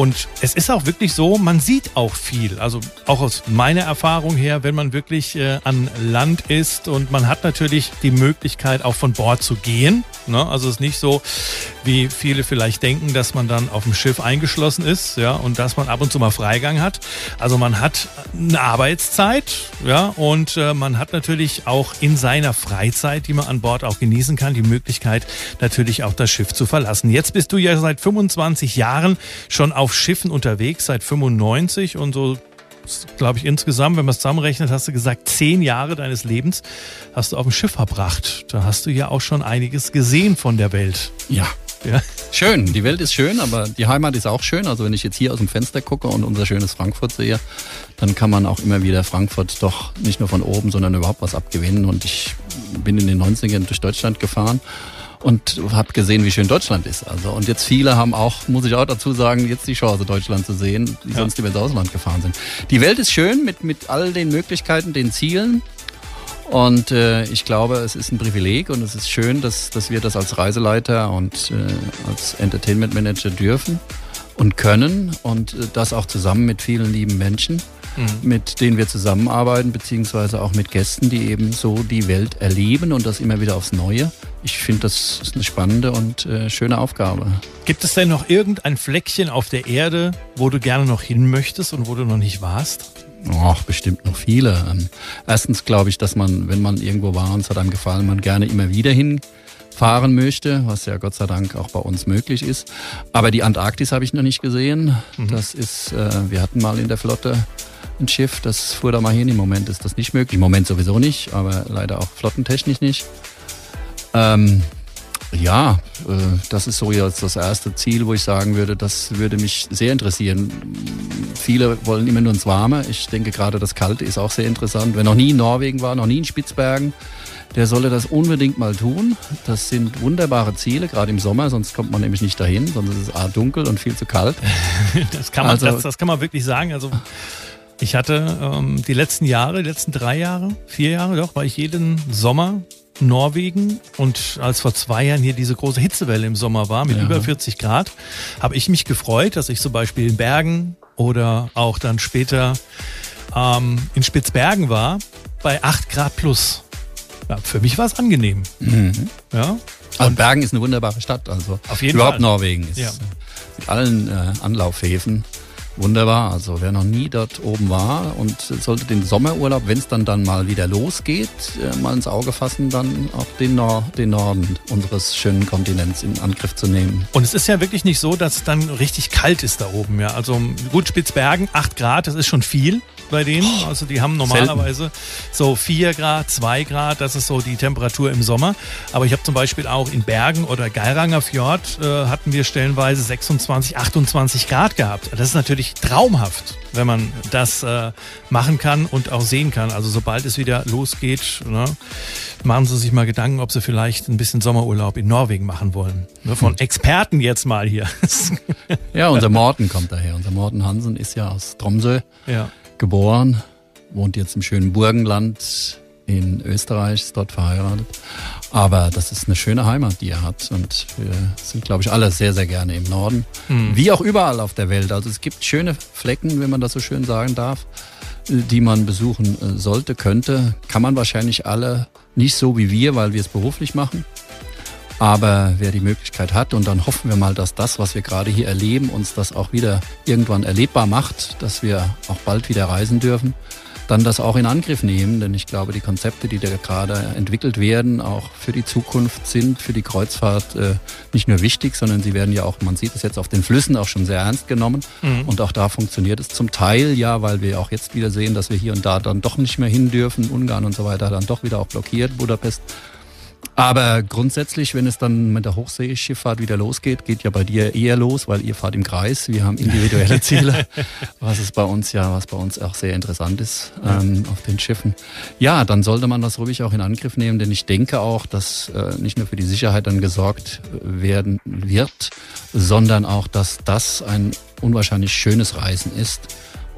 und es ist auch wirklich so, man sieht auch viel. Also auch aus meiner Erfahrung her, wenn man wirklich äh, an Land ist und man hat natürlich die Möglichkeit auch von Bord zu gehen. Ne? Also es ist nicht so, wie viele vielleicht denken, dass man dann auf dem Schiff eingeschlossen ist, ja, und dass man ab und zu mal Freigang hat. Also man hat eine Arbeitszeit, ja, und äh, man hat natürlich auch in seiner Freizeit, die man an Bord auch genießen kann, die Möglichkeit natürlich auch das Schiff zu verlassen. Jetzt bist du ja seit 25 Jahren schon auf Schiffen unterwegs, seit 95 und so glaube ich, insgesamt, wenn man es zusammenrechnet, hast du gesagt, zehn Jahre deines Lebens hast du auf dem Schiff verbracht. Da hast du ja auch schon einiges gesehen von der Welt. Ja. ja. Schön, die Welt ist schön, aber die Heimat ist auch schön. Also wenn ich jetzt hier aus dem Fenster gucke und unser schönes Frankfurt sehe, dann kann man auch immer wieder Frankfurt doch nicht nur von oben, sondern überhaupt was abgewinnen. Und ich bin in den 90ern durch Deutschland gefahren und habe gesehen, wie schön Deutschland ist. Also und jetzt viele haben auch, muss ich auch dazu sagen, jetzt die Chance, Deutschland zu sehen, die ja. sonst über ins Ausland gefahren sind. Die Welt ist schön mit mit all den Möglichkeiten, den Zielen. Und äh, ich glaube, es ist ein Privileg und es ist schön, dass, dass wir das als Reiseleiter und äh, als Entertainment Manager dürfen und können und äh, das auch zusammen mit vielen lieben Menschen mhm. mit denen wir zusammenarbeiten, beziehungsweise auch mit Gästen, die eben so die Welt erleben und das immer wieder aufs Neue. Ich finde, das ist eine spannende und äh, schöne Aufgabe. Gibt es denn noch irgendein Fleckchen auf der Erde, wo du gerne noch hin möchtest und wo du noch nicht warst? Ach, bestimmt noch viele. Ähm, erstens glaube ich, dass man, wenn man irgendwo war und es hat einem gefallen, man gerne immer wieder hin fahren möchte, was ja Gott sei Dank auch bei uns möglich ist. Aber die Antarktis habe ich noch nicht gesehen. Mhm. Das ist, äh, wir hatten mal in der Flotte ein Schiff, das fuhr da mal hin. Im Moment ist das nicht möglich. Im Moment sowieso nicht, aber leider auch flottentechnisch nicht. Ähm, ja, äh, das ist so jetzt das erste Ziel, wo ich sagen würde, das würde mich sehr interessieren. Viele wollen immer nur ins Warme. Ich denke gerade das Kalte ist auch sehr interessant. Wer noch nie in Norwegen war, noch nie in Spitzbergen, der solle das unbedingt mal tun. Das sind wunderbare Ziele, gerade im Sommer, sonst kommt man nämlich nicht dahin, sonst ist es A dunkel und viel zu kalt. das, kann man, also, das, das kann man wirklich sagen. Also ich hatte ähm, die letzten Jahre, die letzten drei Jahre, vier Jahre doch, war ich jeden Sommer Norwegen und als vor zwei Jahren hier diese große Hitzewelle im Sommer war mit ja. über 40 Grad, habe ich mich gefreut, dass ich zum Beispiel in Bergen oder auch dann später ähm, in Spitzbergen war bei 8 Grad plus. Ja, für mich war es angenehm. Mhm. Ja. Also Bergen ist eine wunderbare Stadt, also auf jeden überhaupt Fall. Norwegen ist ja. mit allen äh, Anlaufhäfen Wunderbar. Also wer noch nie dort oben war und sollte den Sommerurlaub, wenn es dann dann mal wieder losgeht, äh, mal ins Auge fassen, dann auch den, Nor den Norden unseres schönen Kontinents in Angriff zu nehmen. Und es ist ja wirklich nicht so, dass es dann richtig kalt ist da oben. Ja, also gut Spitzbergen, 8 Grad, das ist schon viel bei denen. Also die haben normalerweise Selten. so 4 Grad, 2 Grad, das ist so die Temperatur im Sommer. Aber ich habe zum Beispiel auch in Bergen oder Geiranger Fjord äh, hatten wir stellenweise 26, 28 Grad gehabt. Das ist natürlich traumhaft, wenn man das äh, machen kann und auch sehen kann. Also sobald es wieder losgeht, ne, machen Sie sich mal Gedanken, ob Sie vielleicht ein bisschen Sommerurlaub in Norwegen machen wollen. Ne, von Experten jetzt mal hier. ja, unser Morten kommt daher. Unser Morten Hansen ist ja aus Tromsø. Ja geboren, wohnt jetzt im schönen Burgenland in Österreich, ist dort verheiratet. Aber das ist eine schöne Heimat, die er hat. Und wir sind, glaube ich, alle sehr, sehr gerne im Norden. Mhm. Wie auch überall auf der Welt. Also es gibt schöne Flecken, wenn man das so schön sagen darf, die man besuchen äh, sollte, könnte. Kann man wahrscheinlich alle nicht so wie wir, weil wir es beruflich machen. Aber wer die Möglichkeit hat, und dann hoffen wir mal, dass das, was wir gerade hier erleben, uns das auch wieder irgendwann erlebbar macht, dass wir auch bald wieder reisen dürfen, dann das auch in Angriff nehmen, denn ich glaube, die Konzepte, die da gerade entwickelt werden, auch für die Zukunft sind für die Kreuzfahrt äh, nicht nur wichtig, sondern sie werden ja auch, man sieht es jetzt auf den Flüssen, auch schon sehr ernst genommen. Mhm. Und auch da funktioniert es zum Teil ja, weil wir auch jetzt wieder sehen, dass wir hier und da dann doch nicht mehr hin dürfen, Ungarn und so weiter dann doch wieder auch blockiert, Budapest. Aber grundsätzlich, wenn es dann mit der Hochseeschifffahrt wieder losgeht, geht ja bei dir eher los, weil ihr fahrt im Kreis. Wir haben individuelle Ziele, was ist bei uns ja, was bei uns auch sehr interessant ist ähm, auf den Schiffen. Ja, dann sollte man das ruhig auch in Angriff nehmen, denn ich denke auch, dass äh, nicht nur für die Sicherheit dann gesorgt werden wird, sondern auch, dass das ein unwahrscheinlich schönes Reisen ist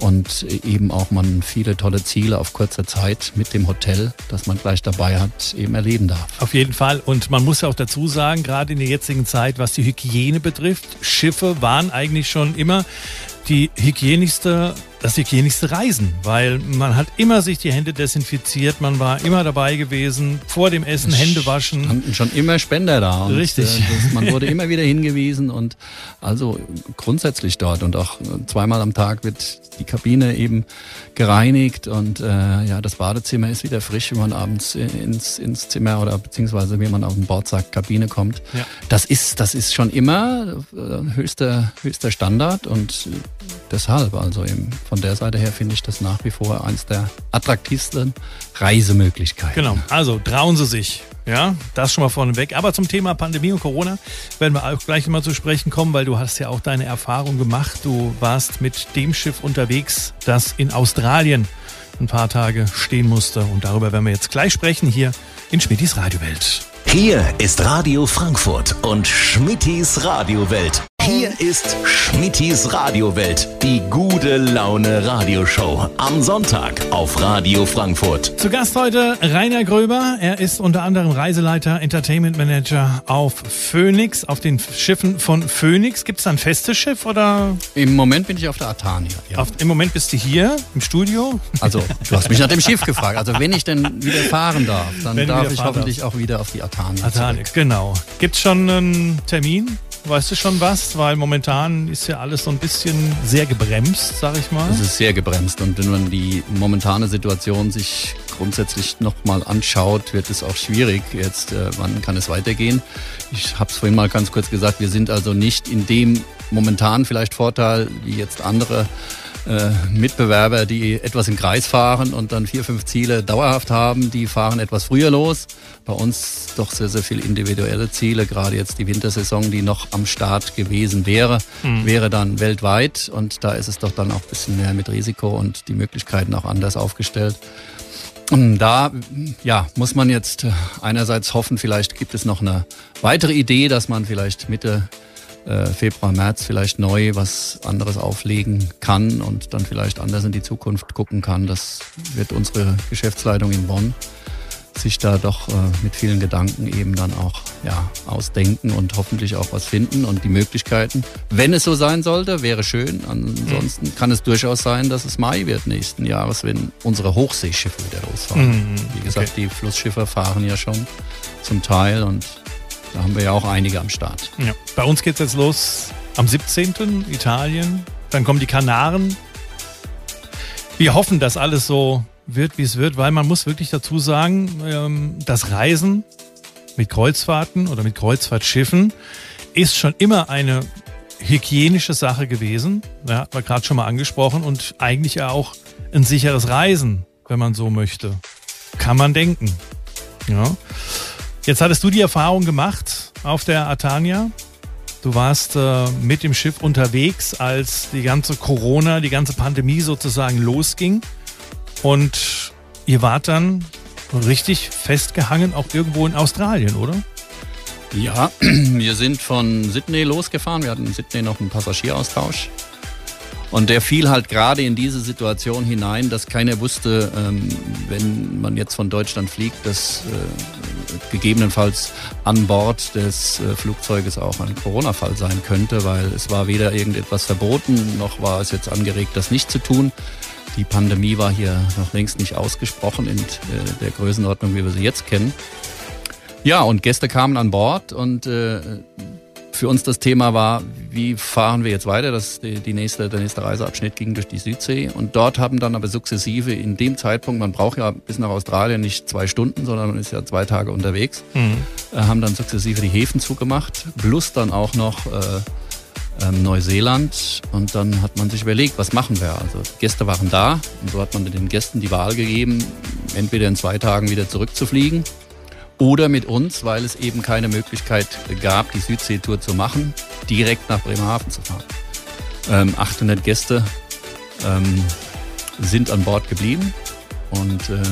und eben auch man viele tolle Ziele auf kurzer Zeit mit dem Hotel, das man gleich dabei hat, eben erleben darf. Auf jeden Fall. Und man muss ja auch dazu sagen, gerade in der jetzigen Zeit, was die Hygiene betrifft, Schiffe waren eigentlich schon immer die hygienischste das hygienischste Reisen, weil man hat immer sich die Hände desinfiziert, man war immer dabei gewesen, vor dem Essen Hände waschen. Standen schon immer Spender da. Richtig. Äh, das, man wurde immer wieder hingewiesen und also grundsätzlich dort und auch zweimal am Tag wird die Kabine eben gereinigt und äh, ja, das Badezimmer ist wieder frisch, wenn man abends ins, ins Zimmer oder beziehungsweise wie man auf den Bord sagt, Kabine kommt. Ja. Das ist, das ist schon immer äh, höchster, höchster Standard und deshalb, also eben von der Seite her finde ich das nach wie vor eines der attraktivsten Reisemöglichkeiten. Genau, also trauen Sie sich. Ja, das schon mal vorneweg. Aber zum Thema Pandemie und Corona werden wir auch gleich mal zu sprechen kommen, weil du hast ja auch deine Erfahrung gemacht. Du warst mit dem Schiff unterwegs, das in Australien ein paar Tage stehen musste. Und darüber werden wir jetzt gleich sprechen hier in Schmittis Radiowelt. Hier ist Radio Frankfurt und Schmittis Radiowelt. Hier ist Schmittis Radiowelt, die gute Laune Radioshow. Am Sonntag auf Radio Frankfurt. Zu Gast heute Rainer Gröber. Er ist unter anderem Reiseleiter, Entertainment Manager auf Phoenix, auf den Schiffen von Phoenix. Gibt es da ein festes Schiff oder? Im Moment bin ich auf der Atania. Ja. Auf, Im Moment bist du hier im Studio. Also, du hast mich nach dem Schiff gefragt. Also, wenn ich denn wieder fahren darf, dann wenn darf ich hoffentlich darf. auch wieder auf die Atania. Atania, genau. Gibt es schon einen Termin? Weißt du schon was? Weil momentan ist ja alles so ein bisschen sehr gebremst, sag ich mal. Es ist sehr gebremst und wenn man die momentane Situation sich grundsätzlich nochmal anschaut, wird es auch schwierig. Jetzt, äh, wann kann es weitergehen? Ich habe es vorhin mal ganz kurz gesagt, wir sind also nicht in dem momentan vielleicht Vorteil wie jetzt andere äh, Mitbewerber, die etwas im Kreis fahren und dann vier, fünf Ziele dauerhaft haben, die fahren etwas früher los. Bei uns doch sehr, sehr viele individuelle Ziele. Gerade jetzt die Wintersaison, die noch am Start gewesen wäre, mhm. wäre dann weltweit. Und da ist es doch dann auch ein bisschen mehr mit Risiko und die Möglichkeiten auch anders aufgestellt. Und da ja, muss man jetzt einerseits hoffen, vielleicht gibt es noch eine weitere Idee, dass man vielleicht Mitte äh, Februar, März vielleicht neu was anderes auflegen kann und dann vielleicht anders in die Zukunft gucken kann. Das wird unsere Geschäftsleitung in Bonn sich da doch äh, mit vielen Gedanken eben dann auch ja, ausdenken und hoffentlich auch was finden und die Möglichkeiten. Wenn es so sein sollte, wäre schön. Ansonsten mhm. kann es durchaus sein, dass es Mai wird nächsten Jahres, wenn unsere Hochseeschiffe wieder losfahren. Mhm. Wie gesagt, okay. die Flussschiffe fahren ja schon zum Teil und da haben wir ja auch einige am Start. Ja. Bei uns geht es jetzt los am 17. Italien. Dann kommen die Kanaren. Wir hoffen, dass alles so wird, wie es wird, weil man muss wirklich dazu sagen, ähm, das Reisen mit Kreuzfahrten oder mit Kreuzfahrtschiffen ist schon immer eine hygienische Sache gewesen. Ja, hat man gerade schon mal angesprochen und eigentlich auch ein sicheres Reisen, wenn man so möchte. Kann man denken. Ja. Jetzt hattest du die Erfahrung gemacht auf der Atania. Du warst äh, mit dem Schiff unterwegs, als die ganze Corona, die ganze Pandemie sozusagen losging. Und ihr wart dann richtig festgehangen, auch irgendwo in Australien, oder? Ja, wir sind von Sydney losgefahren. Wir hatten in Sydney noch einen Passagieraustausch. Und der fiel halt gerade in diese Situation hinein, dass keiner wusste, ähm, wenn man jetzt von Deutschland fliegt, dass äh, gegebenenfalls an Bord des äh, Flugzeuges auch ein Corona-Fall sein könnte, weil es war weder irgendetwas verboten, noch war es jetzt angeregt, das nicht zu tun. Die Pandemie war hier noch längst nicht ausgesprochen in äh, der Größenordnung, wie wir sie jetzt kennen. Ja, und Gäste kamen an Bord und äh, für uns das Thema war, wie fahren wir jetzt weiter? Das, die, die nächste, der nächste Reiseabschnitt ging durch die Südsee. Und dort haben dann aber sukzessive in dem Zeitpunkt, man braucht ja bis nach Australien nicht zwei Stunden, sondern man ist ja zwei Tage unterwegs, mhm. äh, haben dann sukzessive die Häfen zugemacht, plus dann auch noch äh, ähm, Neuseeland. Und dann hat man sich überlegt, was machen wir? Also Gäste waren da und so hat man den Gästen die Wahl gegeben, entweder in zwei Tagen wieder zurückzufliegen oder mit uns, weil es eben keine Möglichkeit gab, die Südseetour zu machen, direkt nach Bremerhaven zu fahren. Ähm, 800 Gäste ähm, sind an Bord geblieben und äh,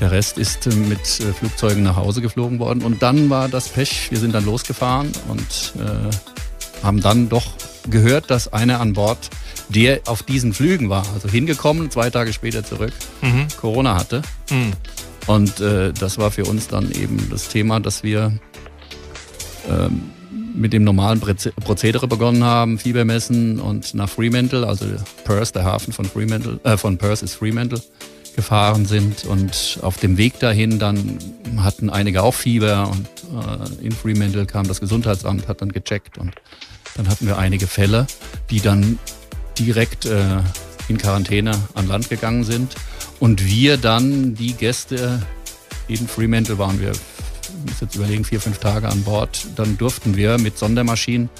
der Rest ist mit äh, Flugzeugen nach Hause geflogen worden. Und dann war das Pech, wir sind dann losgefahren und äh, haben dann doch gehört, dass einer an Bord, der auf diesen Flügen war, also hingekommen, zwei Tage später zurück, mhm. Corona hatte. Mhm. Und äh, das war für uns dann eben das Thema, dass wir ähm, mit dem normalen Prozedere begonnen haben, Fiebermessen und nach Fremantle, also Perth, der Hafen von Fremantle, äh, von Perth ist Fremantle, gefahren sind. Und auf dem Weg dahin dann hatten einige auch Fieber und äh, in Fremantle kam das Gesundheitsamt, hat dann gecheckt und dann hatten wir einige Fälle, die dann direkt äh, in Quarantäne an Land gegangen sind und wir dann die Gäste, in Fremantle waren wir, ich muss jetzt überlegen, vier, fünf Tage an Bord, dann durften wir mit Sondermaschinen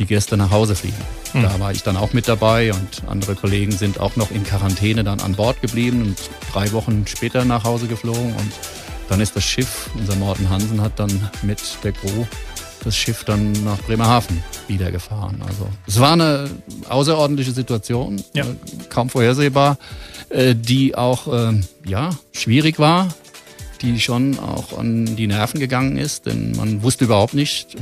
die Gäste nach Hause fliegen. Mhm. Da war ich dann auch mit dabei und andere Kollegen sind auch noch in Quarantäne dann an Bord geblieben und drei Wochen später nach Hause geflogen und dann ist das Schiff, unser Morten Hansen hat dann mit der Crew das Schiff dann nach Bremerhaven wieder gefahren. Also es war eine außerordentliche Situation, ja. Äh, kaum vorhersehbar. Äh, die auch äh, ja, schwierig war, die schon auch an die Nerven gegangen ist, denn man wusste überhaupt nicht,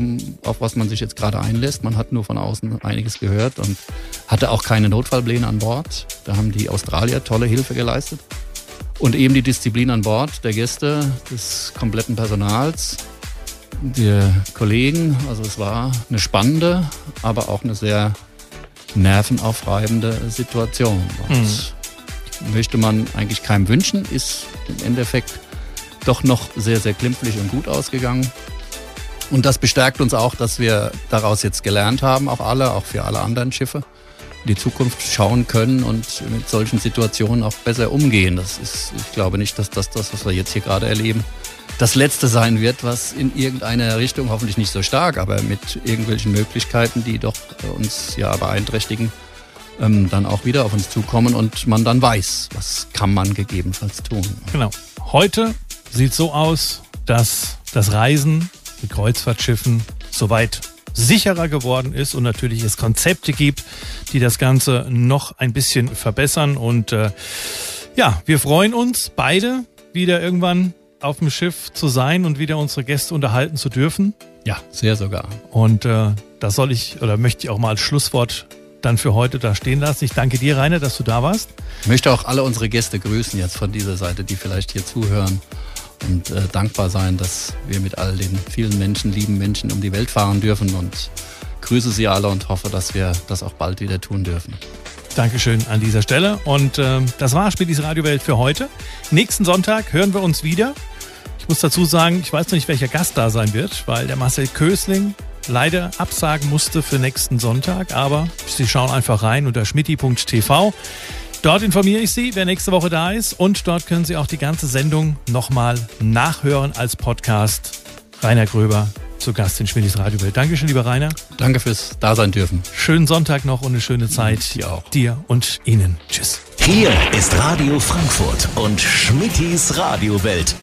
auf was man sich jetzt gerade einlässt. Man hat nur von außen einiges gehört und hatte auch keine Notfallpläne an Bord. Da haben die Australier tolle Hilfe geleistet. Und eben die Disziplin an Bord der Gäste, des kompletten Personals, der Kollegen. Also es war eine spannende, aber auch eine sehr nervenaufreibende Situation. Mhm möchte man eigentlich keinem wünschen, ist im Endeffekt doch noch sehr, sehr glimpflich und gut ausgegangen. Und das bestärkt uns auch, dass wir daraus jetzt gelernt haben, auch alle, auch für alle anderen Schiffe, in die Zukunft schauen können und mit solchen Situationen auch besser umgehen. Das ist, ich glaube nicht, dass das, das was wir jetzt hier gerade erleben, das letzte sein wird, was in irgendeiner Richtung, hoffentlich nicht so stark, aber mit irgendwelchen Möglichkeiten, die doch uns ja beeinträchtigen, ähm, dann auch wieder auf uns zukommen und man dann weiß, was kann man gegebenenfalls tun. Genau. Heute sieht so aus, dass das Reisen mit Kreuzfahrtschiffen soweit sicherer geworden ist und natürlich es Konzepte gibt, die das Ganze noch ein bisschen verbessern. Und äh, ja, wir freuen uns beide wieder irgendwann auf dem Schiff zu sein und wieder unsere Gäste unterhalten zu dürfen. Ja, sehr sogar. Und äh, das soll ich oder möchte ich auch mal als Schlusswort dann für heute da stehen lassen. Ich danke dir, Rainer, dass du da warst. Ich möchte auch alle unsere Gäste grüßen jetzt von dieser Seite, die vielleicht hier zuhören und äh, dankbar sein, dass wir mit all den vielen Menschen, lieben Menschen um die Welt fahren dürfen und grüße sie alle und hoffe, dass wir das auch bald wieder tun dürfen. Dankeschön an dieser Stelle. Und äh, das war Spieldies Radiowelt für heute. Nächsten Sonntag hören wir uns wieder. Ich muss dazu sagen, ich weiß noch nicht, welcher Gast da sein wird, weil der Marcel Kösling leider absagen musste für nächsten Sonntag, aber Sie schauen einfach rein unter schmitti.tv. Dort informiere ich Sie, wer nächste Woche da ist und dort können Sie auch die ganze Sendung nochmal nachhören als Podcast. Rainer Gröber zu Gast in Schmidtis Radiowelt. Dankeschön, lieber Rainer. Danke fürs Dasein dürfen. Schönen Sonntag noch und eine schöne Zeit. Dir auch. Dir und Ihnen. Tschüss. Hier ist Radio Frankfurt und Schmittis Radiowelt.